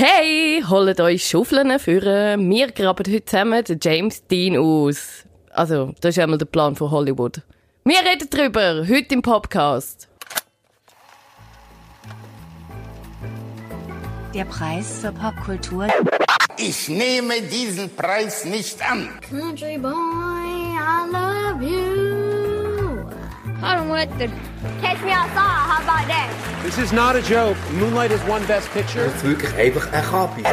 Hey, holt euch Schaufeln für. Wir graben heute zusammen den James Dean aus. Also, das ist einmal der Plan von Hollywood. Wir reden drüber, heute im Podcast. Der Preis zur Popkultur. Ich nehme diesen Preis nicht an. Country boy, I love you. This is not a joke. Moonlight is one best picture. ist wirklich einfach ein Kapi.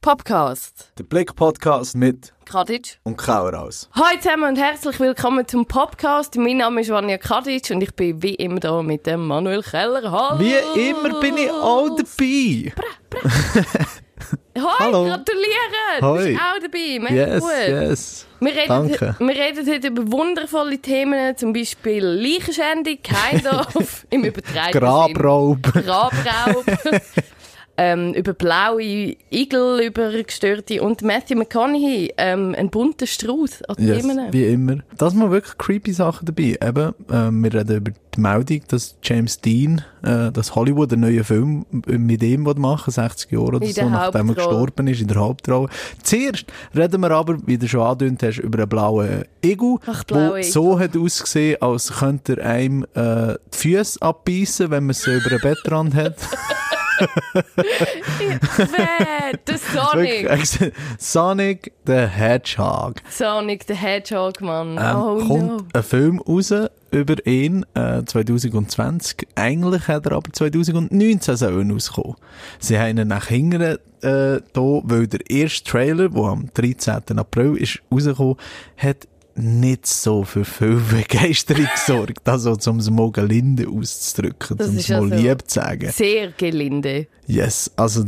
Podcast. Der Blick-Podcast mit Kadic. und Kauraus. Hallo zusammen und herzlich willkommen zum Podcast. Mein Name ist Vanja Kadic und ich bin wie immer da mit dem Manuel Keller. Hallo. Wie immer bin ich auch dabei. Hoi, Hallo. gratulieren. Du Hoi. bist auch dabei. Mega Yes, gut. yes. Wir reden, Danke. wir reden heute über wundervolle Themen, zum Beispiel Leichenschändung, Keindorf, im übertragenen Grabraub. Grabraub. ähm, über blaue Igel, über gestörte und Matthew McConaughey, ähm, ein bunter Strauß an Yes, Themen. wie immer. Da sind wirklich creepy Sachen dabei. Eben, ähm, wir reden über die Meldung, dass James Dean, äh, dass Hollywood einen neuen Film mit ihm machen 60 Jahre oder so, nachdem er gestorben ist, in der Hauptrolle. Zuerst reden wir aber, wie du schon angedeutet hast, über einen blauen Igel, Ach, blaue der so hat ausgesehen, als könnte er einem äh, die Füße abbeißen, wenn man sie über einen Bettrand hat. Der Sonic. Sonic the Hedgehog. Sonic the Hedgehog, Mann. Ähm, oh kommt no. ein Film raus über ihn äh, 2020. Eigentlich hat er aber 2019 sollen rauskommen. Sie haben ihn nach hinten äh, da, weil der erste Trailer, der am 13. April ist rausgekommen, hat nicht so für viel Begeisterung gesorgt. Also, um es mal gelinde auszudrücken, um es mal also- lieb zu sagen. Sehr gelinde. Yes, also,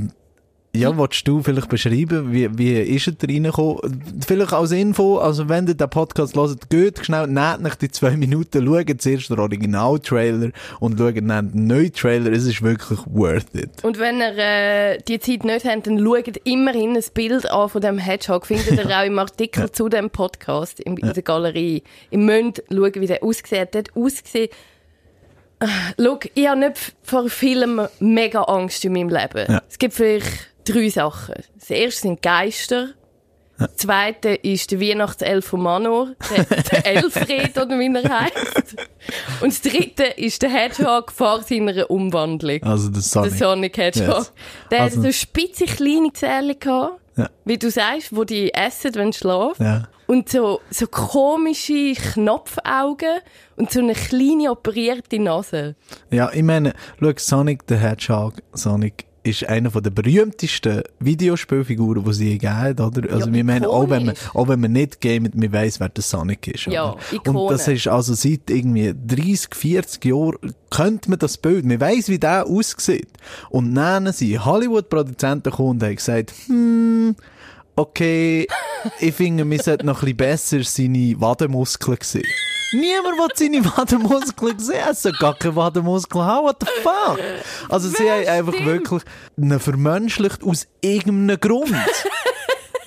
ja, willst du vielleicht beschreiben, wie, wie ist er da reingekommen? Vielleicht als Info, also wenn ihr den Podcast hört, geht schnell, nehmt nach die zwei Minuten, schaut zuerst den Original-Trailer und schaut dann den neuen Trailer, es ist wirklich worth it. Und wenn ihr äh, die Zeit nicht habt, dann schaut immerhin ein Bild an von dem Hedgehog. Findet ihr auch im Artikel zu dem Podcast in, in der Galerie. Ihr müsst schauen, wie der aussieht. Der hat ausgesehen... Schau, ich habe nicht vor Filmen mega Angst in meinem Leben. Ja. Es gibt vielleicht drei Sachen. Das erste sind Geister. Das zweite ist der Weihnachtself von Manor, der, der Elfred oder wie er heisst. Und das dritte ist der Hedgehog vor seiner Umwandlung. Also der Sonic. Der Sonic Hedgehog. Yes. Der Also- hat so spitze kleine Zähne gehabt, Ja. wie du sagst, wo die essen, wenn sie schlafen. Ja. Und so, so komische Knopfaugen und so eine kleine operierte Nase. Ja, ich meine, schau, Sonic the Hedgehog, Sonic ist einer von der berühmtesten Videospielfiguren, die sie gegeben hat, oder? Also, Ja, wir meinen, auch wenn man, auch wenn man nicht gamet, man weiss, wer der Sonic ist, Ja, oder? Ikone. Und das ist also seit irgendwie 30, 40 Jahren, könnte man das Bild, man weiss, wie der aussieht. Und dann sind Hollywood-Produzenten gekommen und haben gesagt, hm, okay, ich finde, wir sollten noch ein bisschen besser seine Wadenmuskeln sehen. Niemand will seine Wadenmuskeln sehen. Es soll gar keine Wadenmuskeln haben. What the fuck? Also, sie haben einfach wirklich einen vermenschlicht aus irgendeinem Grund.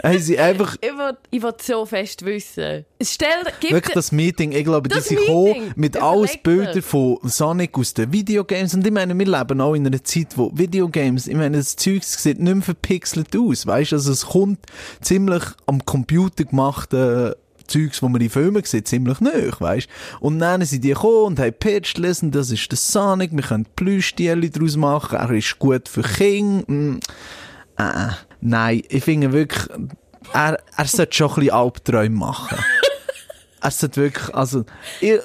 Haben sie einfach Ich will, ich will so fest wissen. Stell, gib Wirklich das Meeting, ich glaube, Das die sind gekommen mit alles dir. Bildern von Sonic aus den Videogames. Und ich meine, wir leben auch in einer Zeit, wo Videogames, ich meine, das Zeug sieht nicht mehr verpixelt aus, weißt? Also es kommt ziemlich am Computer gemachten Zeugs, wo man in Filmen sieht, ziemlich nahe, weißt? Und dann sind die gekommen und haben pitched, listen, das ist der Sonic, wir können Plüschtiere daraus machen, er ist gut für Kinder. Mm. Äh, nein, ich finde wirklich, er, er sollte schon ein bisschen Albträume machen. er sollte wirklich, also, ich,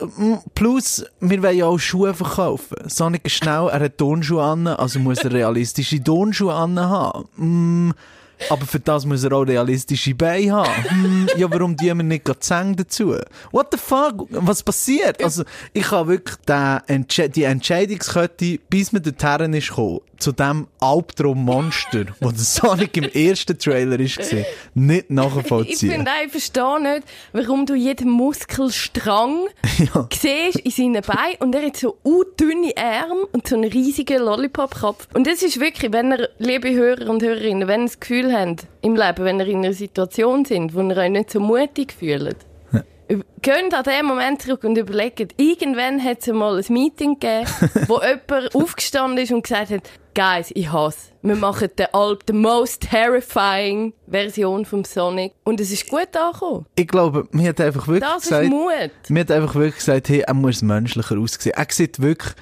plus, wir wollen ja auch Schuhe verkaufen. Sonic ist schnell, er hat Turnschuhe an, also muss er realistische Turnschuhe an haben. Mm, aber für das muss er auch realistische Beine haben. Hm, ja, warum die wir nicht Zähne dazu? What the fuck? Was passiert? Also, ich habe wirklich Entsche die Entscheidungskette, bis man dorthin ist gekommen, zu dem Albtraum-Monster, wo der Sonic im ersten Trailer ist, gesehen, nicht Ich nachvollziehen. finde auch, ich verstehe nicht, warum du jeden Muskelstrang Ja. siehst in seinen Beinen und er hat so dünne Arme und so einen riesigen Lollipop-Kopf. Und das ist wirklich, wenn ihr, liebe Hörer und Hörerinnen, wenn ihr das Gefühl habt im Leben, wenn ihr in einer Situation sind, wo ihr euch nicht so mutig fühlt, Geht an den Moment zurück und überlegt, irgendwann hat es mal ein Meeting gegeben, wo jemand aufgestanden ist und gesagt hat, Guys, ich hasse. Wir machen den Alp, the most terrifying Version vom Sonic. Und es ist gut angekommen. Ich glaube, mir hat einfach wirklich Das gesagt, ist Mut. mir hat einfach wirklich gesagt, hey, er muss menschlicher aussehen. Er sieht wirklich,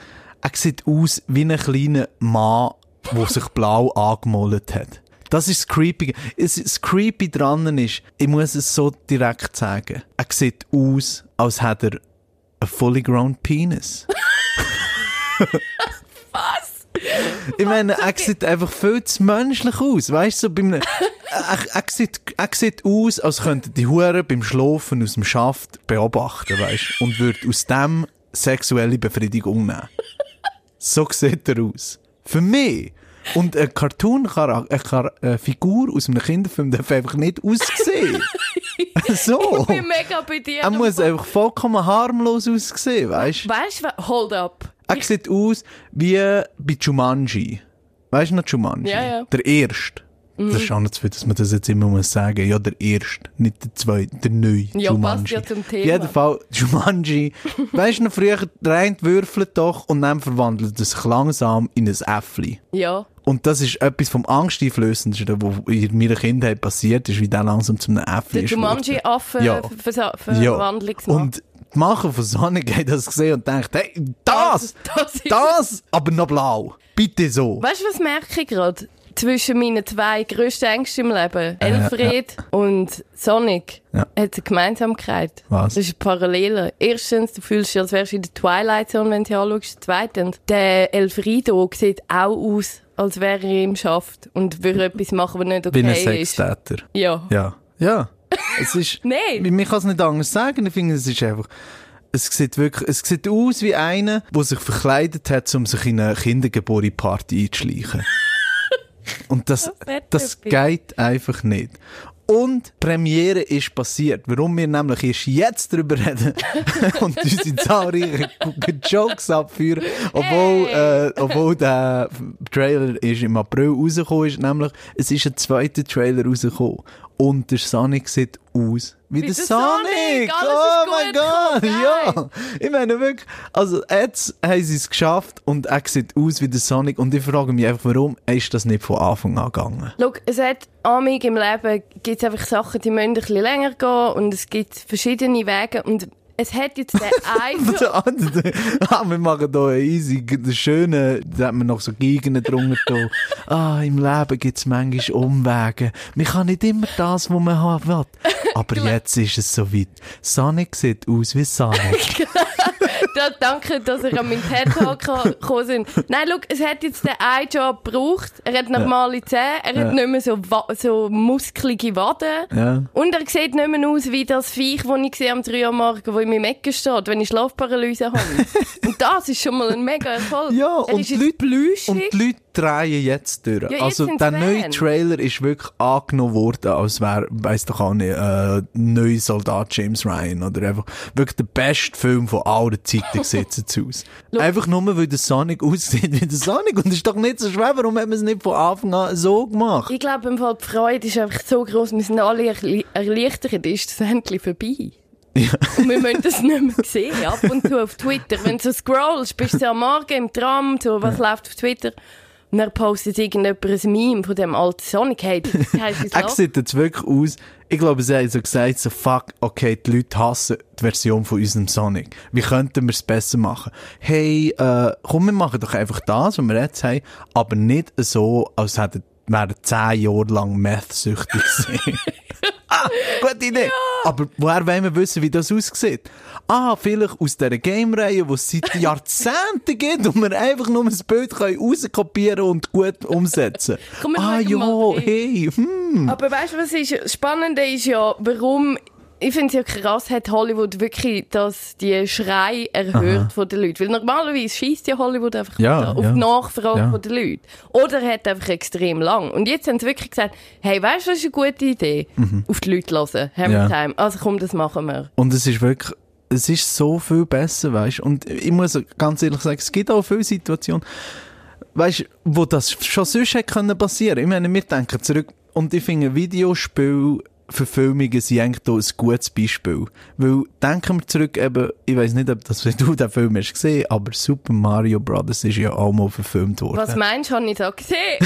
er sieht aus wie ein kleiner Mann, der sich blau angemalt hat. Das ist das Creepy. Es- Das Creepy dran ist, ich muss es so direkt sagen, er sieht aus, als hätte er einen fully grown penis. Was? Ich meine, er sieht einfach viel zu menschlich aus. Weißt du, so bei einem, er, er, sieht, er sieht aus, als könnte die Hure beim Schlafen aus dem Schaft beobachten, weißt du, und würde aus dem sexuelle Befriedigung nehmen. So sieht er aus. Für mich. Und eine Cartoon, eine, Char- eine Figur aus einem Kinderfilm darf einfach nicht aussehen. so. Ich bin mega bei dir. Er muss einfach vollkommen harmlos aussehen, weißt du? Weißt du, hold up. Er sieht aus wie bei Jumanji. Weißt du noch Jumanji? Ja, ja. Der Erste. Das ist auch nicht zu viel, dass man das jetzt immer muss sagen. Ja, der Erste, nicht der Zweite, der Neue. Ja, passt ja zum Thema. Auf jeden Fall, Jumanji. weißt du noch, früher, der eine würfelt doch und dann verwandelt er sich langsam in ein Äffli. Ja. Und das ist etwas vom Angsteinflößendsten, was in meiner Kindheit passiert ist, wie der langsam zu einem Äffli Der ist geworden. Jumanji-Affe Ja. Versa- Verwandlungsmann. Und die Macher von Sonic haben das gesehen und denkt, hey, das, Das ist- das, aber noch blau. Bitte so. Weißt du, was merke ich gerade? Zwischen meinen zwei grössten Ängsten im Leben, Elfried und Sonic, Ja. hat eine Gemeinsamkeit. Was? Das ist Parallele. Erstens, du fühlst dich, als wärst du in der Twilight Zone, wenn du sie anschaust. Zweitens, der Elfrido sieht auch aus, als wäre er im Schaft und würde etwas machen, was nicht Wie ein okay ist. Sextäter. Ja. Ja. Ja. Es ist, Nein. Man kann es nicht anders sagen. Ich finde, es ist einfach, es sieht wirklich, es sieht aus wie einer, der sich verkleidet hat, um sich in eine Kindergeburtstagsparty einzuschleichen. Und das, das geht einfach nicht. Und Premiere ist passiert. Warum wir nämlich erst jetzt darüber reden und unsere zahlreichen Jokes abführen, obwohl, äh, obwohl der Trailer ist im April rausgekommen ist, nämlich es ist ein zweiter Trailer rausgekommen und der Sonic sieht aus wie, der der Sonic. Sonic. Oh mein Gott, ja. Ich meine wirklich, also jetzt haben sie es geschafft und er sieht aus wie der Sonic und ich frage mich einfach, warum ist das nicht von Anfang an gegangen? Schau, es hat amig im Leben gibt einfach Sachen, die müssen ein bisschen länger gehen und es gibt verschiedene Wege und es hat jetzt den einen... ah, wir machen hier easy, den schönen, da hat man noch so Gegenden drunter. Ah, im Leben gibt es manchmal Umwege. Man kann nicht immer das, was man haben will. Aber jetzt ist es soweit. Sonic sieht aus wie Sonic. da, danke, dass ihr an meinen TED-Talk gekommen sind. Nein, schau, es hat jetzt den einen Job gebraucht. Er hat normale Zähne, er Ja. hat nicht mehr so, so muskelige Waden. Ja. Und er sieht nicht mehr aus wie das Viech, das ich sehe am 3 Uhr morgen, wo in meinem Ecken steht, wenn ich Schlafparalyse habe. und das ist schon mal ein mega Erfolg. Ja, er und die Leute-. Und die Leute drehen jetzt durch. jetzt also sind's der neue. Trailer ist wirklich angenommen worden, als wäre, weiss doch auch nicht, äh, neuer Soldat James Ryan oder einfach wirklich der beste Film von aller Zeiten sieht es aus. einfach nur, weil der Sonic aussieht wie der Sonic und das ist doch nicht so schwer, warum hat man es nicht von Anfang an so gemacht? Ich glaube, im Fall die Freude ist einfach so groß, wir sind alle erleichtert, ist das endlich vorbei. Und wir müssen das nicht mehr sehen. Ab und zu auf Twitter. Wenn du so scrollst, bist du am Morgen im Tram, so, was läuft auf Twitter? Und dann postet irgendjemand ein Meme von dem alten Sonic. Hey, Er sieht jetzt wirklich aus, ich glaube, sie haben so gesagt, so fuck, okay, die Leute hassen die Version von unserem Sonic. Wie könnten wir es besser machen? Hey, äh, komm, wir machen doch einfach das, was wir jetzt haben, aber nicht so, als hätten wären zehn Jahre lang Meth-süchtig gewesen. ah, gute Idee. Aber woher wollen wir wissen, wie das aussieht? Ah, vielleicht aus dieser Game-Reihe, die es seit Jahrzehnten gibt und wir einfach nur ein Bild können rauskopieren und gut umsetzen. Komm, wir ah, ja, rein. hey, hm. Aber weißt du, was ist Spannende ist ja, warum ich finde es ja krass, hat Hollywood wirklich das, die Schrei erhört von den Leuten. Weil normalerweise schießt ja Hollywood einfach Ja, auf ja. die Nachfrage Ja. von den Leuten. Oder hat einfach extrem lang. Und jetzt haben sie wirklich gesagt, hey, weißt du, was ist eine gute Idee? Auf die Leute hören. Hammer. Time. Also komm, das machen wir. Und es ist wirklich, es ist so viel besser, weißt Und ich muss ganz ehrlich sagen, es gibt auch viele Situationen, weißt wo das schon sonst hätte können passieren. Ich meine, wir denken zurück, und ich finde, Videospiel Verfilmungen sind eigentlich da ein gutes Beispiel. Weil, denken wir zurück eben, ich weiß nicht, ob das, du den Film hast gesehen, aber Super Mario Bros. ist ja auch mal verfilmt worden. Was meinst du, habe ich da gesehen?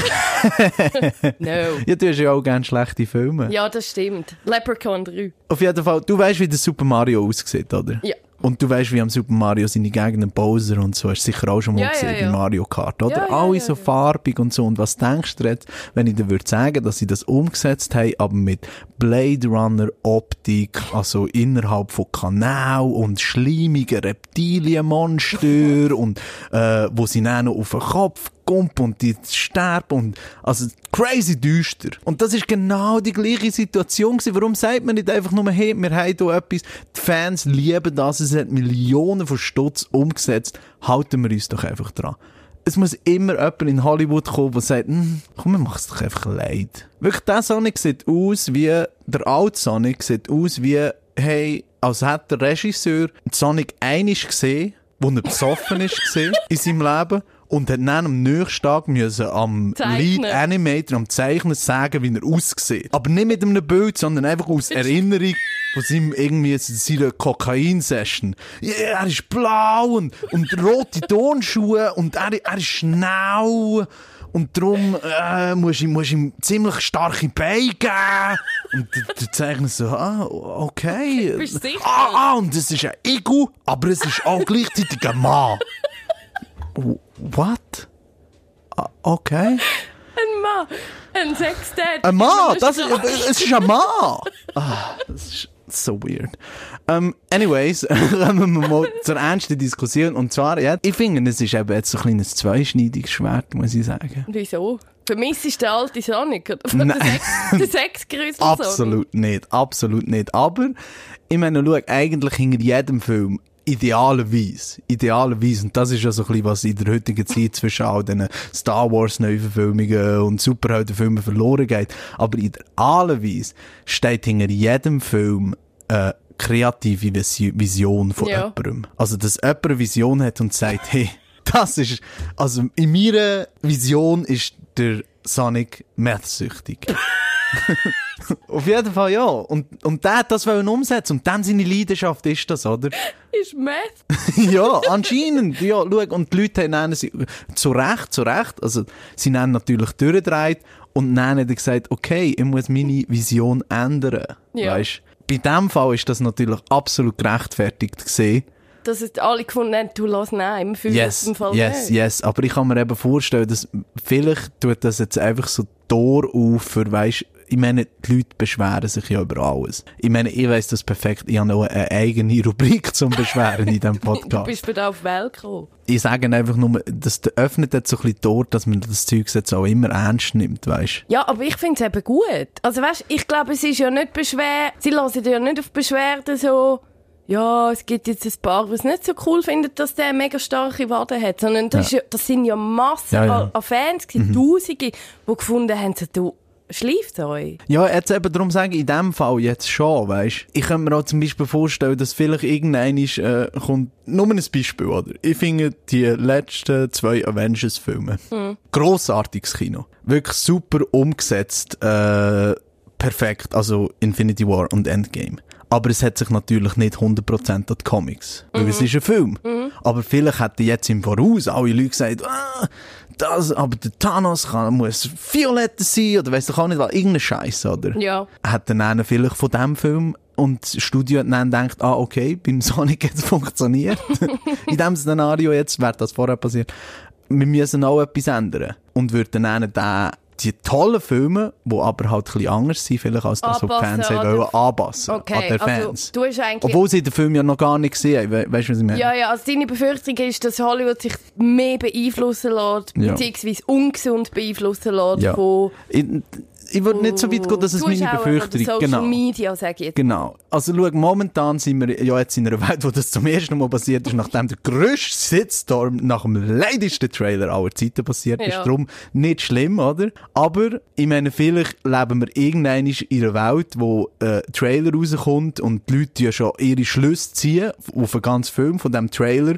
no. Ja, du hast ja auch gerne schlechte Filme. Ja, das stimmt. Leprechaun 3. Auf jeden Fall, du weißt, wie der Super Mario aussieht, oder? Ja. Und du weißt, wie am Super Mario seine Gegner Bowser und so, hast du sicher auch schon mal Ja, gesehen ja, ja. bei Mario Kart, oder? Alle so farbig und so. Und was denkst du jetzt, wenn ich dir würde sagen, dass sie das umgesetzt haben, aber mit Blade Runner Optik, also innerhalb von Kanal und schleimigen Reptilienmonster und, äh, wo sie dann noch auf den Kopf kommt und die sterben und, also, crazy düster. Und das ist genau die gleiche Situation gewesen. Warum sagt man nicht einfach nur, hey, wir haben hier etwas, die Fans lieben das, es hat Millionen von Stutz umgesetzt, halten wir uns doch einfach dran. Es muss immer jemand in Hollywood kommen, der sagt, hm, komm, wir machen es doch einfach leid. Wirklich, der Sonic sieht aus wie, der alte Sonic sieht aus wie, hey, als hätte der Regisseur Sonic einig gesehen, wo er besoffen ist gesehen in seinem Leben und hat dann am nächsten Tag müssen am Zeichnen. Lead Animator, am Zeichner sagen, wie er aussieht. Aber nicht mit einem Bild, sondern einfach aus Erinnerung von seinem irgendwie seiner Kokain-Session. Ja, er ist blau und, und rote Turnschuhe und er, er ist schnell. Und darum äh, musst du du ihm ziemlich starke Beine geben. Und der, Zeichner so, ah, okay. Bist sicher? Ah, ah, und es ist ein Ego, aber es ist auch gleichzeitig ein Mann. W- What? Okay. Ein Mann. Ein Sextet. Ein Mann! Das ist, es ist ein Mann! Ah, das ist so weird. Um, anyways, kommen wir mal zur ernsten Diskussion. Und zwar, ja, ich finde, es ist eben jetzt so ein kleines zweischneidiges Schwert, muss ich sagen. Wieso? Für mich ist der alte Sonic. Oder? Nein. Der Sexgrüssel Absolut nicht, absolut nicht. Aber, ich meine, schau, eigentlich hinter jedem Film, idealerweise, idealerweise, und das ist ja so ein bisschen, was in der heutigen Zeit zwischen all diesen Star Wars Neuverfilmungen und Superheldenfilmen verloren geht, aber idealerweise steht hinter jedem Film eine kreative Visi- Vision von Ja. jemandem. Also, dass jemand eine Vision hat und sagt, hey, das ist, also in meiner Vision ist der Sonic methsüchtig. Auf jeden Fall ja. Und, und der hat das wollen umsetzen. Und dann seine Leidenschaft ist das, oder? Ist Meth. ja, anscheinend. Ja, schau. Und die Leute haben sie zu Recht, zu Recht. Also, sie haben natürlich durchgedreht. Und dann hat er gesagt, okay, ich muss meine Vision ändern. Ja. Weißt? Bei dem Fall ist das natürlich absolut gerechtfertigt gesehen. Dass es alle gefunden haben, du lass nein, wir fühlen Yes, es im Fall yes, nicht. yes. Aber ich kann mir eben vorstellen, dass vielleicht tut das jetzt einfach so Tor auf für, weisst, ich meine, die Leute beschweren sich ja über alles. Ich meine, ich weiss das perfekt. Ich habe noch eine eigene Rubrik zum Beschweren in diesem Du Podcast. bist für da auf die gekommen. Ich sage einfach nur, das öffnet jetzt so ein bisschen Tor, dass man das Zeug jetzt auch immer ernst nimmt, weißt Ja, aber ich finde es eben gut. Also weißt, ich glaube, es ist ja nicht Beschwer, sie lassen ja nicht auf Beschwerden so, ja, es gibt jetzt ein paar, was nicht so cool finden, dass der eine mega starke Wade hat, sondern das, Ja. ja, das sind ja Massen Ja. An, an Fans, gewesen, Tausende, die gefunden haben, so, du, schläft euch. Ja, jetzt eben darum sagen, in dem Fall jetzt schon, weißt Ich könnte mir auch zum Beispiel vorstellen, dass vielleicht irgendein äh, kommt, nur ein Beispiel, oder? Ich finde die letzten zwei Avengers-Filme, grossartiges Kino. Wirklich super umgesetzt, äh, perfekt, also Infinity War und Endgame. Aber es hat sich natürlich nicht 100% an die Comics. Weil es ist ein Film. Aber vielleicht hätten jetzt im Voraus alle Leute gesagt, ah, das, aber der Thanos kann, muss violetter sein, oder weiss doch auch nicht, was, irgendein Scheiß, oder? Ja. Hat dann einer vielleicht von dem Film und das Studio hat dann gedacht, ah, okay, beim Sonic hat es funktioniert. In dem Szenario jetzt wäre das vorher passiert. Wir müssen auch etwas ändern. Und würden dann den, die tollen Filme, die aber halt ein anders sind, vielleicht als das, was die Fans wollen, anpassen Okay, an den also Fans. du hast eigentlich... Obwohl sie den Film ja noch gar nicht gesehen haben. We weißt du, was ich meine? Ja, ja, also deine Befürchtung ist, dass Hollywood sich mehr beeinflussen lässt, Ja. beziehungsweise ungesund beeinflussen lässt Ja. von ich würde nicht so weit gehen, dass es meine Zuschauern Befürchtung Social Genau. Media, sage ich jetzt. Genau. Also schau, momentan sind wir ja jetzt in einer Welt, wo das zum ersten Mal passiert ist, nachdem der grösste Shitstorm nach dem leidesten Trailer aller Zeiten passiert ist. Ja. Darum nicht schlimm, oder? Aber, ich meine, vielleicht leben wir irgendwann in einer Welt, wo ein Trailer rauskommt und die Leute ja schon ihre Schlüsse ziehen auf einen ganzen Film von diesem Trailer,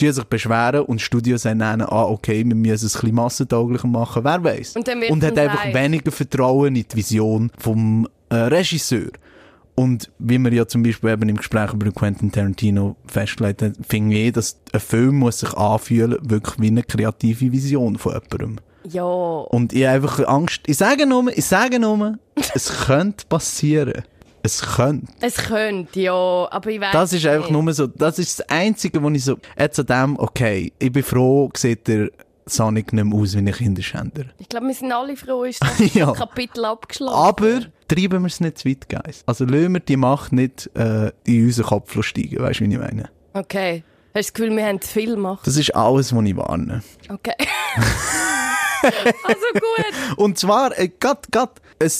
die sich beschweren und Studios sagen dann, ah, okay, wir müssen es ein bisschen massentauglicher machen, wer weiß. Und und hat einfach weniger Vertrauen in die Vision vom äh, Regisseur. Und wie wir ja zum Beispiel eben im Gespräch über Quentin Tarantino festgelegt haben, finde ich, dass ein Film muss sich anfühlen, wirklich wie eine kreative Vision von jemandem. Ja. Und ich habe einfach Angst, ich sage nur, ich sage nur, es könnte passieren. Es könnte. Es könnte, ja, aber ich weiß Das ist einfach nicht. nur so, das ist das Einzige, wo ich so, jetzt an dem, okay, ich bin froh, sieht der Sonic nicht mehr aus wie ein Kinderschänder. Ich glaube, wir sind alle froh, ist das Ja. Kapitel abgeschlossen. Aber treiben wir es nicht zu weit, Guys. Also lassen wir die Macht nicht äh, in unseren Kopf steigen, weißt du, wie ich meine? Okay. Hast du das Gefühl, wir haben zu viel gemacht? Das ist alles, was ich warne. Okay. also gut. Und zwar, äh, grad, grad ein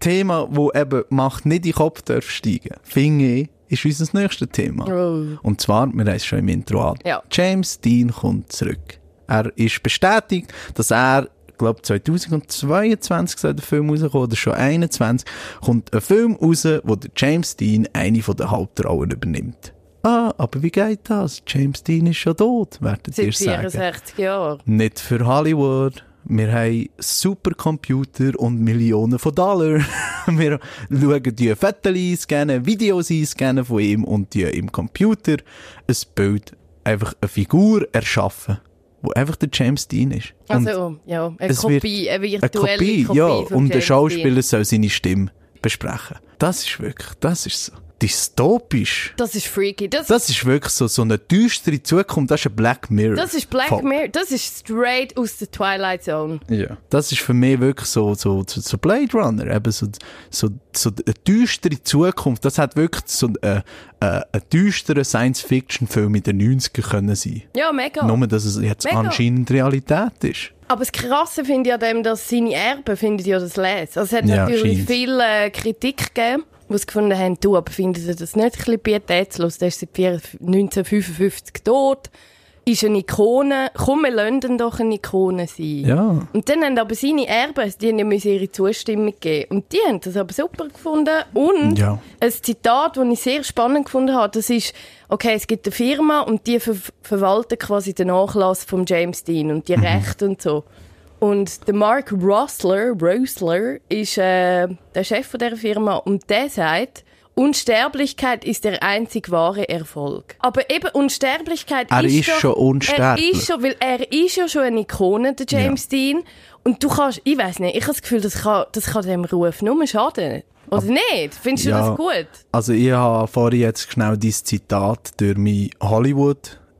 Thema, wo eben Macht nicht in den Kopf darf steigen, finde ich, ist unser nächstes Thema. Oh. Und zwar, wir haben es schon im Intro an. Ja. James Dean kommt zurück. Er ist bestätigt, dass er, ich glaube 2022 soll der Film rauskommen, oder schon 21, kommt ein Film raus, wo der James Dean eine von den Hauptrollen übernimmt. Ah, aber wie geht das? James Dean ist schon tot, werdet ihr sagen. 64 Jahren. Nicht für Hollywood. Wir haben Supercomputer und Millionen von Dollar. Wir schauen die Fotos einscannen, Videos einscannen von ihm und die im Computer ein Bild, einfach eine Figur erschaffen, wo einfach der James Dean ist. Und Also, ja, eine es Kopie, eine eine virtuelle Kopie, Kopie, ja, und der Schauspieler Dean. soll seine Stimme besprechen. Das ist wirklich, das ist so dystopisch. Das ist freaky. Das, Das ist wirklich so, so eine düstere Zukunft. Das ist ein Black Mirror. das ist Black Voll. Mirror. Das ist straight aus der Twilight Zone. Ja. Das ist für mich wirklich so, so, so, so Blade Runner, eben so, so, so eine düstere Zukunft. Das hat wirklich so ein, äh, ein düsterer Science-Fiction-Film in den 90ern können sein. Ja, mega. Nur, dass es jetzt Mega. anscheinend Realität ist. Aber das Krasse finde ich an dem, dass seine Erben finden ja das lesen. Also es hat Ja, natürlich viel äh, Kritik gegeben, es gefunden haben, du, aber finden sie das nicht ein bisschen pietätslos? Der ist seit 4 1955 tot, ist eine Ikone. Komm, wir lassen doch eine Ikone sein. Ja. Und dann haben aber seine Erben, die haben ja müssen ihre Zustimmung geben. Und die haben das aber super gefunden. Und Ja. ein Zitat, das ich sehr spannend gefunden habe, das ist, okay, es gibt eine Firma und die ver verwalten quasi den Nachlass von James Dean und die Rechte und so. Und der Mark Rossler, Rosler ist äh, der Chef von dieser Firma und der sagt, Unsterblichkeit ist der einzig wahre Erfolg. Aber eben Unsterblichkeit Er ist, ist doch, schon unsterblich. Er ist schon, weil er ist ja schon eine Ikone, der James Dean. Und du kannst, ich weiß nicht, ich habe das Gefühl, das kann, das kann dem Ruf nur schaden. Oder nicht? Findest du Ja. das gut? Also ich habe vorhin jetzt schnell dieses Zitat durch meinen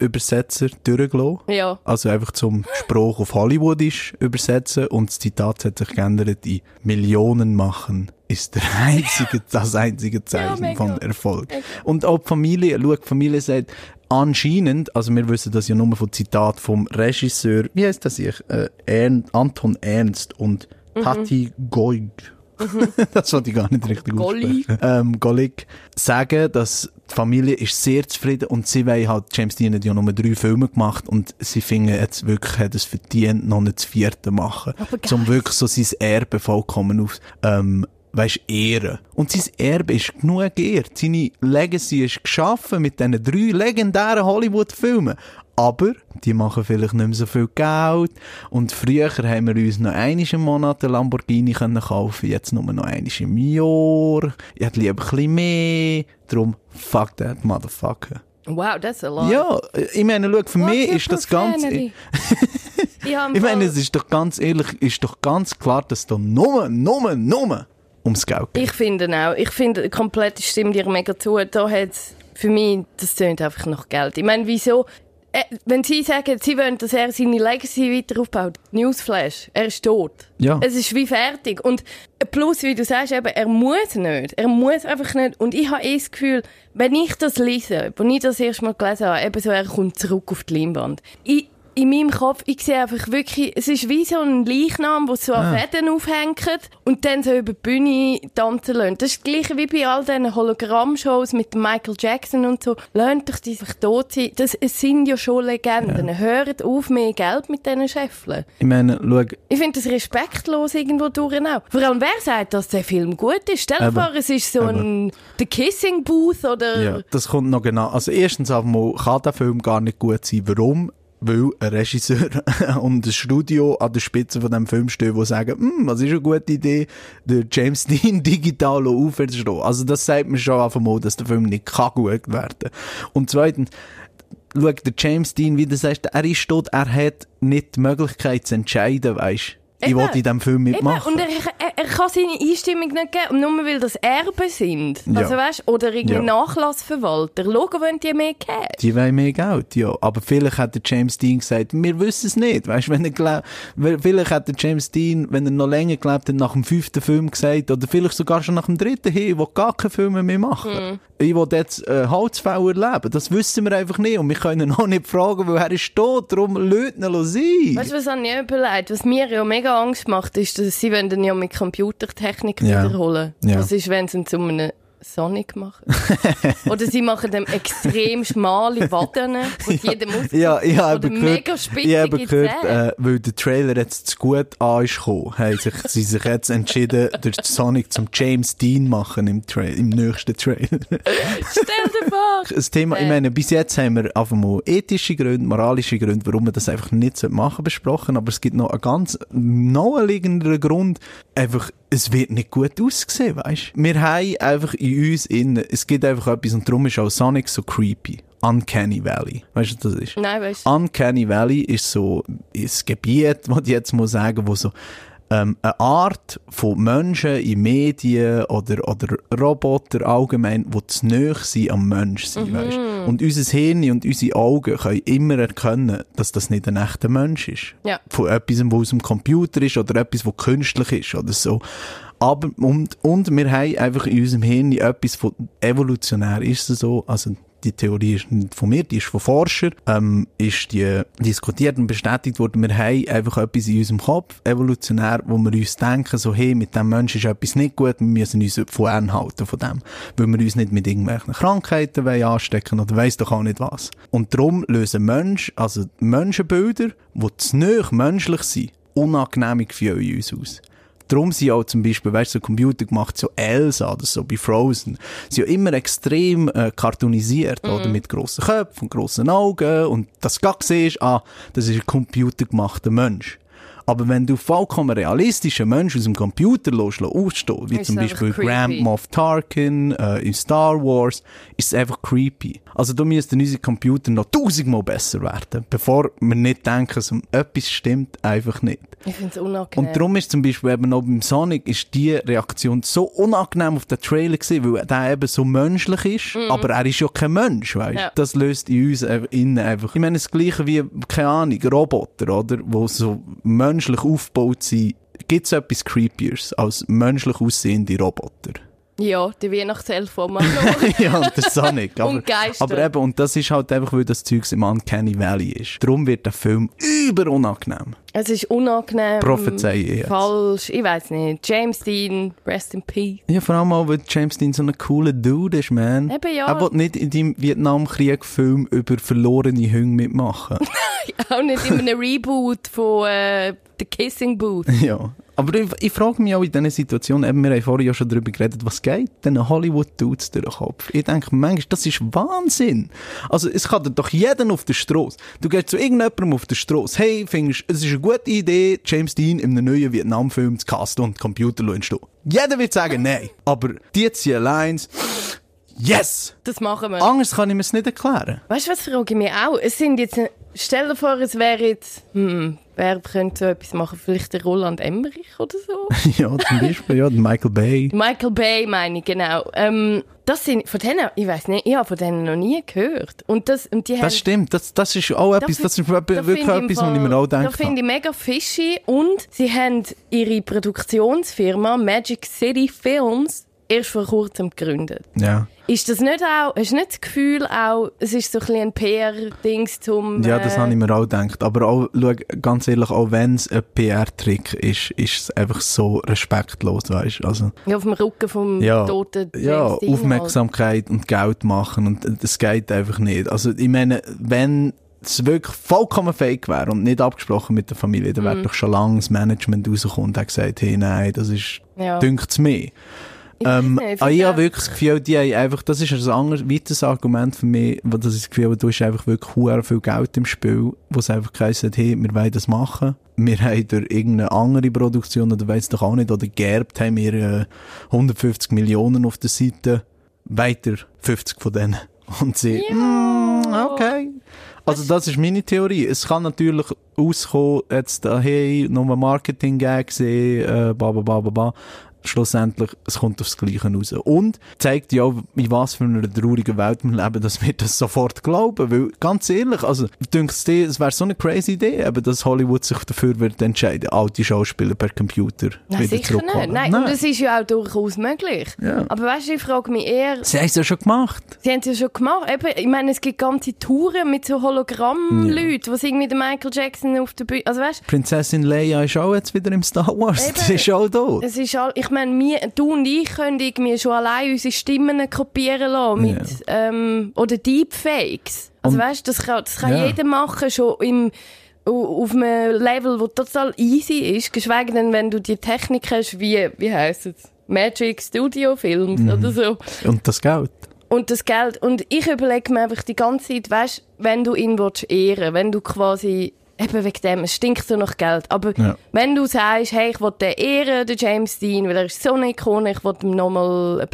Hollywood-Übersetzer durchgelassen. Ja. Also einfach zum Spruch auf Hollywoodisch übersetzen und das Zitat hat sich geändert in Millionen machen ist der einzige, das einzige Zeichen mega. von Erfolg. Und auch die Familie, schau, die Familie sagt, anscheinend, also wir wissen das ja nur von Zitat vom Regisseur, wie heißt das ich, äh, Ern, Anton Ernst und Mhm. Tati Goig. das wollte ich gar nicht richtig Gollig. Ähm, Gollig sagen, dass die Familie ist sehr zufrieden und sie wollen halt, James Dean hat ja nur drei Filme gemacht und sie finden jetzt wirklich, hat es verdient, noch nicht das vierte machen. Aber. Um wirklich so sein Erbe vollkommen auf, ähm, weisst, ehren. Und sein Erbe ist genug geehrt. Seine Legacy ist geschaffen mit diesen drei legendären Hollywood-Filmen. Aber die machen vielleicht nicht mehr so viel Geld. Und früher haben wir uns noch einmal im Monat einen Lamborghini können kaufen, jetzt nur noch einmal im Jahr. Ich hätte lieber ein bisschen mehr. Darum, fuck that motherfucker. Wow, that's a lot. Ja, ich meine, schau, für What's mich ist das profanity? im Ich meine, es ist doch ganz ehrlich, ist doch ganz klar, dass da nur, nur, nur ums Geld geht. Ich finde auch. Ich finde, komplett stimme dir mega zu. Da hat für mich, das tönt einfach nach Geld. Ich meine, wieso, äh, wenn Sie sagen, Sie wollen, dass er seine Legacy weiter aufbaut, Newsflash, er ist tot. Ja. Es ist wie fertig. Und plus, wie du sagst, eben, er muss nicht. Er muss einfach nicht. Und ich habe eh das Gefühl, wenn ich das lese, als ich das erste Mal gelesen habe, eben so, er kommt zurück auf die Leinwand. Ich, in meinem Kopf, ich sehe einfach wirklich, es ist wie so ein Leichnam, der so an Fäden aufhängt und dann so über die Bühne tanzen lässt. Das ist das Gleiche wie bei all diesen Hologramm-Shows mit Michael Jackson und so. Lasst doch die sich tot sein. Das, es sind ja schon Legenden. Hört auf, mehr Geld mit diesen Scheffeln. Ich meine, schau, Ich finde das respektlos irgendwo durch auch. Vor allem, wer sagt, dass der Film gut ist? Stell dir Eben. vor, es ist so ein The Kissing Booth oder... ja, das kommt noch genau. Also erstens einmal kann der Film gar nicht gut sein. Warum? Weil ein Regisseur und ein Studio an der Spitze von dem Film stehen, die sagen, hm, was ist eine gute Idee, der James Dean digital aufzustehen. Also das sagt mir schon einfach mal, dass der Film nicht kann gut werden Und zweitens, schau, der James Dean, wie du sagst, er ist tot, er hat nicht die Möglichkeit zu entscheiden, weißt ich Eben. will in diesem Film Eben, mitmachen. und er, er, er kann seine Einstimmung nicht geben, nur weil das Erben sind. Ja. Also weißt, oder irgendwie Ja. Nachlassverwalter. Logo wollen die mehr geben. Die wollen mehr Geld, ja. Aber vielleicht hat der James Dean gesagt, wir wissen es nicht. Weißt, wenn er glaub, vielleicht hat der James Dean, wenn er noch länger gelebt hat, nach dem fünften Film gesagt, oder vielleicht sogar schon nach dem dritten, hey, ich will gar keine Filme mehr machen. Ich will jetzt äh, Holzfäller erleben. Das wissen wir einfach nicht. Und wir können ihn auch nicht fragen, weil er ist tot, darum löt ihn sein. Weißt du, was an mir überlegt? Was mir ja mega Angst macht, ist, dass sie wollen dann ja mit Computertechnik Ja. wiederholen. Ja. Was ist, wenn sie zu einem Sonic machen? Oder sie machen dem extrem schmale Waden, wo jeder muss. Ja, ich habe mega ich spitzige habe gehört äh, weil der Trailer jetzt zu gut an ist gekommen, haben sich, sie sich jetzt entschieden, den Sonic zum James Dean machen im, Tra im nächsten Trailer. Stell dir vor! Das Thema, ich Äh. meine, bis jetzt haben wir einfach mal ethische Gründe, moralische Gründe, warum man das einfach nicht machen besprochen, aber es gibt noch einen ganz naheliegenden Grund, einfach, es wird nicht gut aussehen, weißt Wir haben einfach in uns innen, es gibt einfach etwas und darum ist auch Sonic so creepy. Uncanny Valley. Weißt du, was das ist? Nein, weißt du. Uncanny Valley ist so ein Gebiet, was ich jetzt mal sagen, wo so ähm, eine Art von Menschen in Medien oder, oder Roboter allgemein, die zu nahe sind am Mensch sind, weißt? Und unser Hirn und unsere Augen können immer erkennen, dass das nicht ein echter Mensch ist. Ja. Von etwas, was aus dem Computer ist oder etwas, was künstlich ist oder so. Aber, und, und wir haben einfach in unserem Hirn etwas von, evolutionär ist es so, also die Theorie ist nicht von mir, die ist von Forschern, ähm, ist die diskutiert und bestätigt worden. Wir haben einfach etwas in unserem Kopf, evolutionär, wo wir uns denken, so, hey, mit dem Menschen ist etwas nicht gut, wir müssen uns fernhalten von dem. Weil wir uns nicht mit irgendwelchen Krankheiten wollen anstecken oder weiss doch auch nicht was. Und darum lösen Menschen, also Menschenbilder, die zu menschlich sind, unangenehme Gefühle in uns aus. Darum sind auch zum Beispiel, weißt du, so Computer gemacht, so Elsa oder so bei Frozen, sind ja immer extrem äh, cartoonisiert, oder? Mit grossen Köpfen und grossen Augen und das gar siehst, ah, das ist ein computergemachter Mensch. Aber wenn du vollkommen realistischen Menschen aus dem Computer ausstehen, wie Ist zum Beispiel creepy. Grand Moff Tarkin äh, in Star Wars, ist es einfach creepy. Also da müssten unsere Computer noch tausendmal besser werden, bevor wir nicht denken, so, etwas stimmt einfach nicht. Ich finde es unangenehm. Und darum ist zum Beispiel eben auch beim Sonic ist die Reaktion so unangenehm auf den Trailer gewesen, weil der eben so menschlich ist, aber er ist ja kein Mensch, weißt? Ja. Das löst in uns innen einfach. Ich meine, das Gleiche wie, keine Ahnung, Roboter, oder? Wo so menschlich aufgebaut sind. Gibt es etwas creepiers als menschlich aussehende Roboter? Ja, die Weihnachtself von Manu. ja, und der Sonic. Aber, Und Geister. aber eben, und das ist halt einfach, weil das Zeug im Uncanny Valley ist. Darum wird der Film über unangenehm. es ist unangenehm. Prophezeie ich jetzt. Falsch. Ich weiß nicht. James Dean, rest in peace. Ja, vor allem auch, weil James Dean so ein cooler Dude ist, man. Eben, ja. Er will nicht in deinem Vietnamkrieg-Film über verlorene Hunde mitmachen. Auch nicht in einem Reboot von äh, The Kissing Booth. ja. Aber ich, ich frage mich auch in diesen Situationen, eben, wir haben vorhin ja schon darüber geredet, was geht denn Hollywood-Dudes durch den Kopf? Ich denke manchmal, das ist Wahnsinn. Also, es kann dir doch jeden auf der Straße. Du gehst zu irgendjemandem auf der Straße, hey, findest, es ist eine gute Idee, James Dean in einem neuen Vietnam-Film zu casten und Computer zu. Jeder wird sagen, nein. Aber die ziehen Lines, yes! Das machen wir. Anders kann ich mir es nicht erklären. Weißt du, was frage ich mich auch? Es sind jetzt, stell dir vor, es wäre jetzt, hm, wer könnte so etwas machen? Vielleicht der Roland Emmerich oder so? ja, zum Beispiel, ja, Michael Bay. Michael Bay meine ich, genau. Ähm, das sind, von denen, ich weiß nicht, ich habe von denen noch nie gehört. Und das, und die haben, Das stimmt, das, das ist auch etwas, das ist wirklich etwas, was ich mir auch Da denke. finde ich mega fishy. Und sie haben ihre Produktionsfirma Magic City Films erst vor kurzem gegründet. Ja. Ist das nicht auch, hast du nicht das Gefühl auch, es ist so ein bisschen ein PR-Dings zum... Ja, das äh, habe ich mir auch gedacht. Aber auch, schau, ganz ehrlich, auch wenn es ein PR-Trick ist, ist es einfach so respektlos, weißt du? Also, Ja, auf dem Rücken vom ja, toten ja Dean halt. Aufmerksamkeit und Geld machen und das geht einfach nicht. Also, ich meine, wenn es wirklich vollkommen fake wäre und nicht abgesprochen mit der Familie, dann Mhm. wäre doch schon lange das Management rausgekommen und hat gesagt, hey, nein, das ist, Ja. dünkt's mir. Ich Ähm, nicht, ah, ich habe wirklich das Gefühl, die haben einfach, das ist ein anderes, weiteres Argument für mich, wo das ich das Gefühl du hast einfach wirklich sehr viel Geld im Spiel, wo es einfach geheißen hat, hey, wir wollen das machen. Wir haben durch irgendeine andere Produktion, oder weiss doch auch nicht, oder gerbt, haben wir äh, 150 Millionen auf der Seite, weiter 50 von denen. Und sie, mm, okay. Also das ist meine Theorie. Es kann natürlich auskommen, jetzt, äh, hey, nur ein Marketing-Gag gesehen, äh, ba, ba, ba, ba, ba. Schlussendlich, es kommt aufs Gleiche raus. Und zeigt ja auch, in was für einer traurigen Welt wir leben, dass wir das sofort glauben. Weil, ganz ehrlich, also, denkst du, es wäre so eine crazy Idee, eben, dass Hollywood sich dafür wird entscheiden, alte Schauspieler per Computer Nein, wieder sicher nicht. Nein, und das ist ja auch durchaus möglich. Ja. Aber weißt du, ich frage mich eher, Sie haben es ja schon gemacht. sie haben es ja schon gemacht. Eben, ich meine, es gibt ganze Touren mit so Hologramm-Leuten, was irgendwie der Michael Jackson auf der Bühne, also weißt Prinzessin Leia ist auch jetzt wieder im Star Wars. Eben. Sie ist auch tot. es ist all, ich meine, wir, du und ich können irgendwie schon allein unsere Stimmen kopieren lassen mit, ähm, oder Deepfakes. Also Und- weißt, das kann, das kann Ja. jeder machen, schon im, au- auf einem Level, wo total easy ist, geschweige denn, wenn du die Technik hast, wie, wie heisst es? Magic Studio Films Mhm. oder so. Und das Geld. Und das Geld. Und ich überlege mir einfach die ganze Zeit, weißt, wenn du ihn willst ehren, wenn du quasi, eben wegen dem, es stinkt so nach Geld, aber Ja. wenn du sagst, hey, ich will den ehren, den James Dean, weil er ist so eine Ikone, ich will ihm nochmal,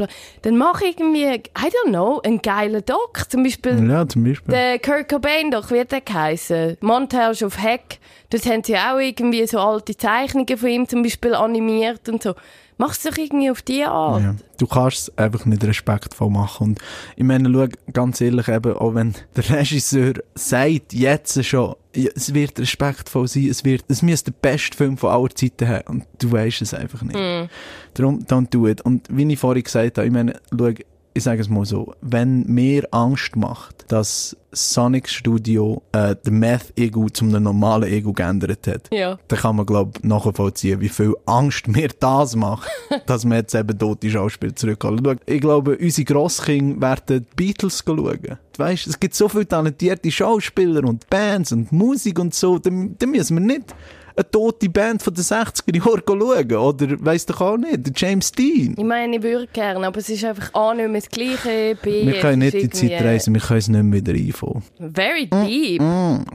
dann mach irgendwie, I don't know, einen geilen Doc. Zum Beispiel, Ja, zum Beispiel. der Kurt Cobain doch, wie der geheissen? Montage of Heck. Dort haben sie auch irgendwie so alte Zeichnungen von ihm zum Beispiel animiert und so. Mach's doch irgendwie auf die Art. Ja. Du kannst es einfach nicht respektvoll machen. Und ich meine, schau, ganz ehrlich, eben, auch wenn der Regisseur sagt, jetzt schon, es wird respektvoll sein, es wird, es müsste der beste Film von aller Zeiten haben. Und du weißt es einfach nicht. Darum, don't do it. Und wie ich vorhin gesagt habe, ich meine, schau, ich sage es mal so, wenn mir Angst macht, dass Sonic Studio äh, den Meth-Ego zum normalen Ego geändert hat, Ja. dann kann man, glaube ich, nachvollziehen, wie viel Angst mir das macht, dass wir jetzt eben tote Schauspieler zurückholen. Ich glaube, unsere Grosskinder werden die Beatles schauen. Weißt, es gibt so viele talentierte Schauspieler und Bands und Musik und so, dann müssen wir nicht eine tote Band von den 60er Jahren schauen, oder weiss doch auch nicht, der James Dean. Ich meine, ich würde gerne, aber es ist einfach A, nicht mehr das Gleiche, B, Wir können nicht in die Zeit irgendwie reisen, wir können es nicht mehr wieder einfangen. Very deep.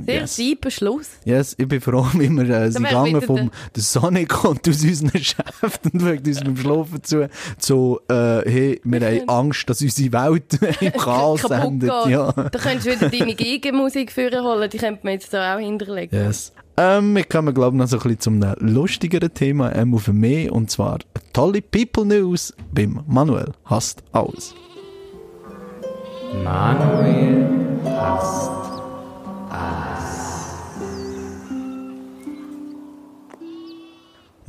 Sehr yes. deeper Schluss. Yes, ich bin froh, wie wir äh, sind gegangen vom der Sonic kommt aus unseren Geschäften und wegen unserem Schlafen zu, zu äh, hey, wir haben Angst, dass unsere Welt im Chaos endet. Ja. Da könntest du wieder deine Gegenmusik führen holen, die könnte man jetzt da auch hinterlegen. Yes. Ähm, wir kommen, glaube ich, noch so ein bisschen zum lustigeren Thema, ähm, für mich, und zwar tolle People News beim Manuel hasst alles. Manuel hasst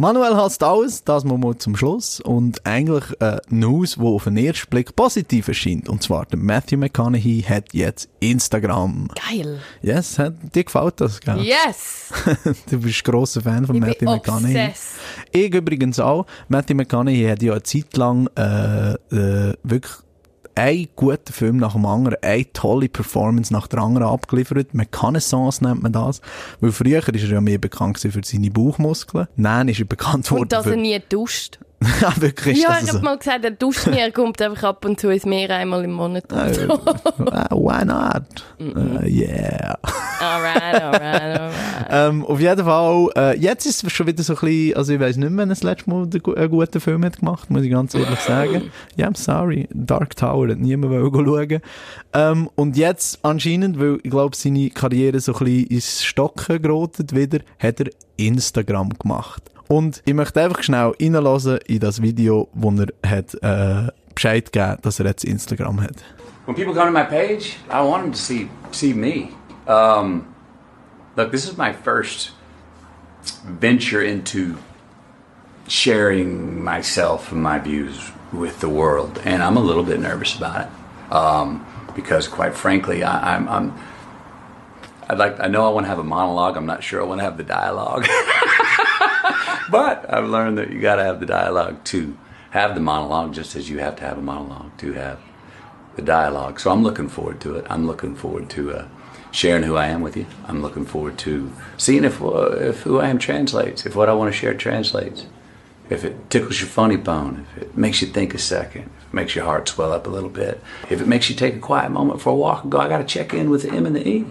Manuel hasst alles, das mal mal zum Schluss. Und eigentlich äh, News, die auf den ersten Blick positiv erscheint. Und zwar, der Matthew McConaughey hat jetzt Instagram. Geil. Yes, hat, dir gefällt das, gell? Yes! Du bist ein grosser Fan von Ich Matthew bin McConaughey. obsessed. Ich übrigens auch. Matthew McConaughey hat ja eine Zeit lang äh, äh, wirklich ein guter Film nach dem anderen, eine tolle Performance nach der anderen abgeliefert. Reconnaissance nennt man das. Weil früher ist er ja mehr bekannt für seine Bauchmuskeln. Nein, ist er bekannt worden Und dass er nie duscht. ja, wirklich Ja, ich so. hab mal gesagt, er duscht nie, er kommt einfach ab und zu ins Meer einmal im Monat. Äh, why not? Äh, yeah. alright, alright, alright. Ähm, auf jeden Fall, äh, jetzt ist es schon wieder so ein bisschen, also ich weiss nicht mehr, wenn das letzte Mal einen gu- einen guten Film hat gemacht, muss ich ganz ehrlich sagen. Ja, I'm sorry, Dark Tower hat niemand schauen. Ähm, und jetzt anscheinend, weil ich glaube, seine Karriere so ein bisschen ins Stocken gerotet wieder, hat er Instagram gemacht. Und ich möchte einfach schnell in das Video, wo er hat, äh, Bescheid gegeben, dass er jetzt Instagram hat. When people come to my page, I want them to see see me. Um, look, this is my first venture into sharing myself and my views with the world, and I'm a little bit nervous about it um, because, quite frankly, I, I'm. I'm I'd like. I know I want to have a monologue. I'm not sure I want to have the dialogue. but I've learned that you got to have the dialogue to have the monologue, just as you have to have a monologue to have the dialogue. So I'm looking forward to it. I'm looking forward to uh, sharing who I am with you. I'm looking forward to seeing if uh, if who I am translates, if what I want to share translates, if it tickles your funny bone, if it makes you think a second, if it makes your heart swell up a little bit, if it makes you take a quiet moment for a walk and go, I got to check in with the M and the E.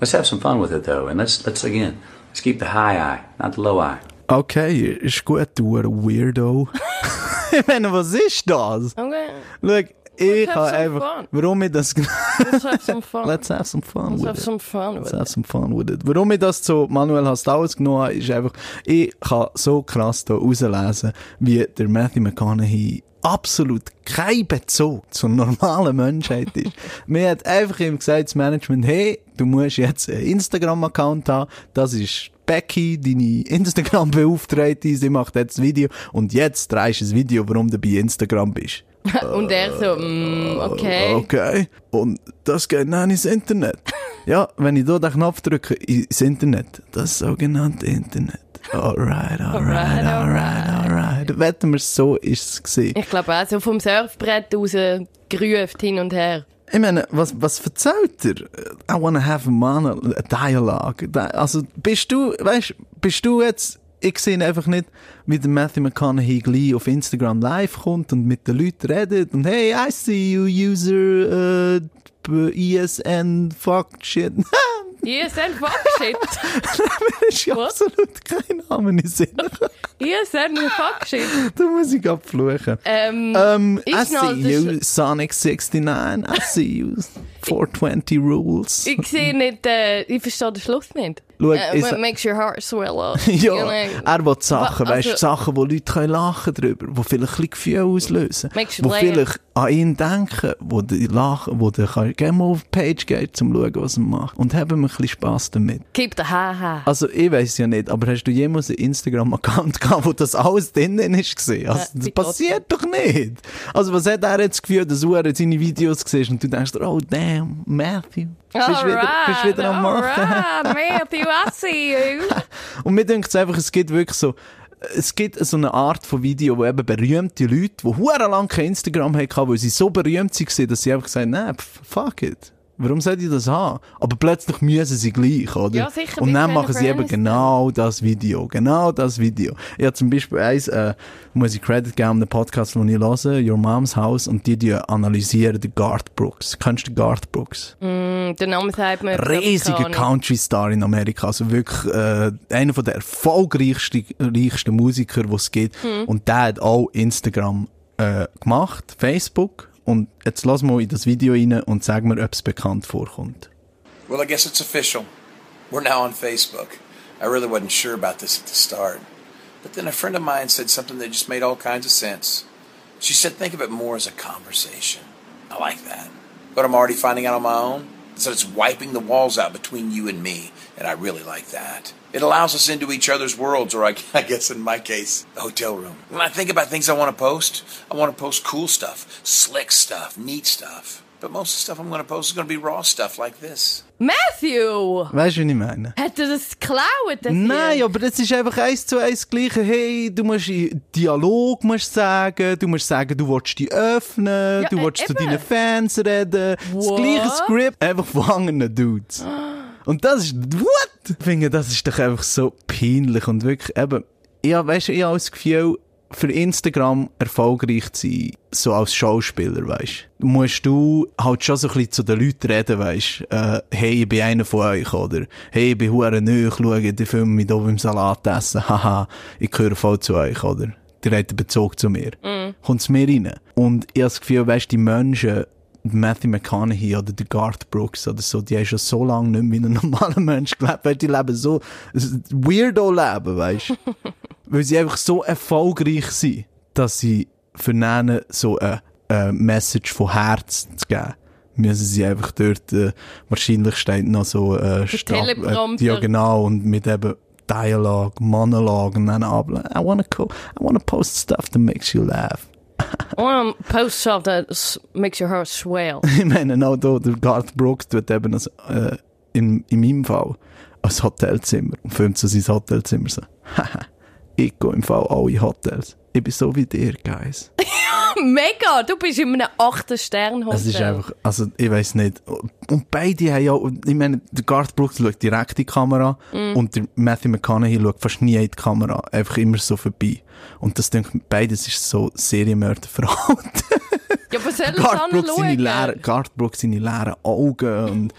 Let's have some fun with it though, and let's let's again, let's keep the high eye, not the low eye. Okay, ist gut, du ein Weirdo. ich meine, was ist das? Okay, Schau, ich habe einfach, fun. warum ich das let's have some fun. Let's have some fun Let's with have it. some fun with Let's it. have some fun with it. Warum ich das so Manuel Hastaus genommen habe, ist einfach, ich kann so krass da rauslesen, wie der Matthew McConaughey absolut kein Bezug zur normalen Menschheit ist. Mir hat einfach ihm gesagt, das Management, hey, du musst jetzt einen Instagram-Account haben, das ist Becky, deine Instagram-Beauftragte, sie macht jetzt ein Video und jetzt drehst du ein Video, warum du bei Instagram bist. Und er so, mm, okay. Okay. Und das geht dann ins Internet. ja, wenn ich da den Knopf drücke, ins Internet. Das sogenannte Internet. Alright, alright, alright, alright. Wetten wir, so ist es gewesen. Ich glaube auch, so vom Surfbrett raus gerüft hin und her. Ich meine, was, was erzählt er? I wanna have a, mono, a dialogue. Also, bist du, weißt, bist du jetzt, ich sehe einfach nicht, wie der Matthew McConaughey gleich auf Instagram live kommt und mit den Leuten redet und hey, I see you, user, uh, ESN, fuck shit. ESN fuck shit. Mir ist ja Was? absolut kein Name in Sinn. ESN fuck shit. da muss ich abfluchen. Ähm, Um, I ist noch see you, Sonic69. I see you, 420 rules. Ich sehe nicht, äh, ich verstehe den Schluss nicht. Schau, what sa- makes your heart swell up. Ja, You know, er will Sachen, Wa- weißt also- Sachen, wo Leute können lachen drüber, wo vielleicht ein Gefühl auslösen, wo vielleicht an ihn denken, wo die lachen, wo der gerne mal auf die Page geht, zum schauen, was er macht. Und haben ein bisschen Spass damit. Keep the haha. Also, ich weiß ja nicht, aber hast du jemals einen Instagram-Account gehabt, wo das alles drinnen ist gesehen? Also, Äh, das bei passiert doch nicht. Also, was hat er jetzt das Gefühl, dass jetzt seine Videos siehst und du denkst, oh damn, Matthew, bist wieder, bist wieder am Machen. alright, Matthew, I see you. Und mir denkt es einfach, es gibt wirklich so, es gibt so eine Art von Video, wo eben berühmte Leute, die hure lang kein Instagram hatten, weil sie so berühmt waren, dass sie einfach sagen, nein, pf, fuck it. Warum sollte ich das haben? Aber plötzlich müssen sie gleich, oder? Ja, sicher, Und dann machen sie eben genau das Video. Genau das Video. Ich habe zum Beispiel eins, äh, muss ich Credit geben, einen Podcast, den ich höre, Your Mom's House, und die, die analysieren den Garth Brooks. Kennst du den Garth Brooks? Mm, Der Name sagt mir. riesiger. Country-Star in Amerika. Also wirklich äh, einer von der erfolgreichsten reichsten Musiker, die es gibt. Und der hat auch Instagram äh, gemacht, Facebook. Und jetzt lass mal in das Video rein und sag mir, ob es bekannt vorkommt. Well, I guess it's official. We're now on Facebook. I really wasn't sure about this at the start. But then a friend of mine said something that just made all kinds of sense. She said, think of it more as a conversation. I like that. But I'm already finding out on my own that it's wiping the walls out between you and me, and I really like that. It allows us into each other's worlds, or I, I guess in my case, the hotel room. When I think about things I want to post, I want to post cool stuff, slick stuff, neat stuff. But most of the stuff I'm going to post is going to be raw stuff like this. Matthew! Weißt du, was ich meine? Hat er das geklaut? Das Nein, hier? aber das ist einfach eins zu eins das Gleiche. Hey, du musst in Dialog musst sagen, du musst sagen, du willst dich öffnen, Ja, du äh, willst zu eben. deinen Fans reden. Das What? gleiche Skript, einfach von anderen Dudes. Und das ist, what? Ich finde, das ist doch einfach so peinlich und wirklich eben, ja, weißt du, ich habe das Gefühl, für Instagram erfolgreich zu sein, so als Schauspieler, weißt du, musst du halt schon so ein bisschen zu den Leuten reden, weißt du, äh, hey, ich bin einer von euch, oder hey, ich bin hure neu, schau, die Filme mit oben im Salat essen, haha, ich gehöre voll zu euch, oder? Die hat einen Bezug zu mir. Kommt's mir rein. Und ich habe das Gefühl, weißt die Menschen, Matthew McConaughey oder der Garth Brooks oder so, die haben schon so lange nicht mehr wie ein normaler Mensch gelebt, weil die leben so Weirdo-Leben, weißt du? weil sie einfach so erfolgreich sind, dass sie vernehmen, so eine, eine Message von Herz zu geben. Müssen sie einfach dort, äh, wahrscheinlich steht noch so, äh, Stab- äh, ja genau, und mit eben Dialog, Monolog und dann ab, I wanna go, I wanna post stuff that makes you laugh. I want to post stuff that makes your heart swell. ich meine, auch da, der Garth Brooks tut eben das, äh, in, in meinem Fall ein Hotelzimmer und filmt so sein Hotelzimmer so. Ich gehe im Fall alle Hotels. Ich bin so wie dir, Guys. Mega, du bist in einem achten Stern Es ist einfach, also ich weiß nicht. Und beide haben ja, ich meine, der Garth Brooks schaut direkt in die Kamera Mm. und der Matthew McConaughey schaut fast nie in die Kamera, einfach immer so vorbei. Und das denke ich, beides ist so Serienmörderverhalten. Ja, was soll ich Garth Brooks seine leeren? Garth Brooks seine leeren Augen und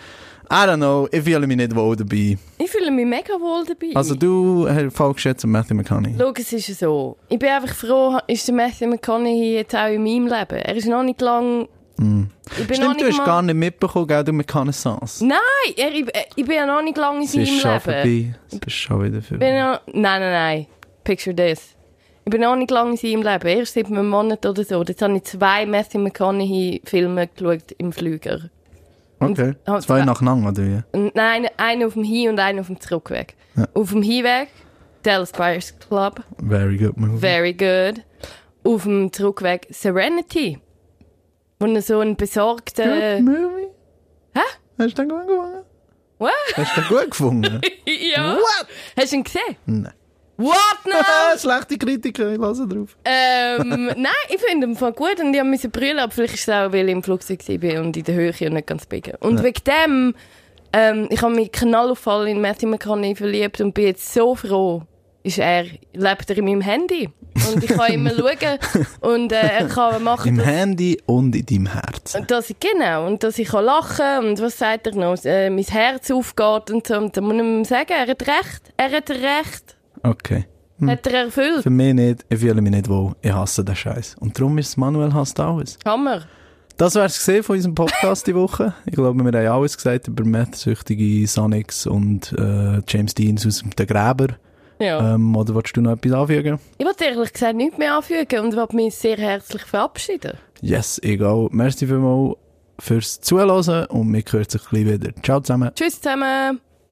I don't know, ich fühle mich nicht wohl dabei. Ich fühle mich mega wohl dabei. Also du hast folgst jetzt Matthew McConaughey. Schau, es ist so. Ich bin einfach froh, ist der Matthew McConaughey jetzt auch in meinem Leben. Er ist noch nicht lang... Mm. Stimmt, du hast mal- gar nicht mitbekommen, gell, du McConaughey. Nein, er, ich, ich bin ja noch nicht lange in Es ist seinem schon Leben. vorbei. Es ist schon wieder Ich vorbei. bin nein, nein, nein. Picture this. Ich bin noch nicht lange in seinem Leben. Erst seit einem Monat oder so. Jetzt habe ich zwei Matthew McConaughey-Filme geschaut im Flüger. Okay. Und- Zwei nacheinander, oder wie? Nein, einen auf dem Hin- und einen auf dem Zurückweg. Ja. Auf dem Hinweg, Dallas Buyers Club, Very good movie. very good. Auf dem Zurückweg, Serenity. Wo so ein besorgter... Good movie? Hä? Hast du den gut gefunden? What? Hast du den gut gefunden? ja. What? Hast du ihn gesehen? Nein. What now? Schlechte Kritiker, ich lasse drauf. ähm, nein, ich finde ihn voll gut und ich musste brüllen, aber vielleicht ist es auch, weil ich im Flugzeug war und in der Höhe und nicht ganz biegen. Und wegen dem, ähm, ich habe mich knallauffall in Matthew McConaughey verliebt und bin jetzt so froh, ist er, lebt er in meinem Handy. Und ich kann immer schauen und äh, er kann machen, Im dass, Handy und in deinem Herz. dass ich, genau, und dass ich kann lachen und was sagt er noch, äh, mein Herz aufgeht und so. Und da muss ich ihm sagen, er hat recht, er hat recht, Okay. hat er erfüllt. Für mich nicht, ich fühle mich nicht wohl. Ich hasse den Scheiß. Und darum ist Manuel hasst alles. Hammer. Das wär's gesehen von unserem Podcast die Woche. Ich glaube, wir haben alles gesagt über Meth-süchtige Sonics und äh, James Deans aus dem Gräber. Ja. Ähm, oder willst du noch etwas anfügen? Ich wollte ehrlich gesagt nichts mehr anfügen und wollte mich sehr herzlich verabschieden. Yes, egal. Merci vielmals fürs Zuhören und wir hören sich gleich wieder. Ciao zusammen. Tschüss zusammen.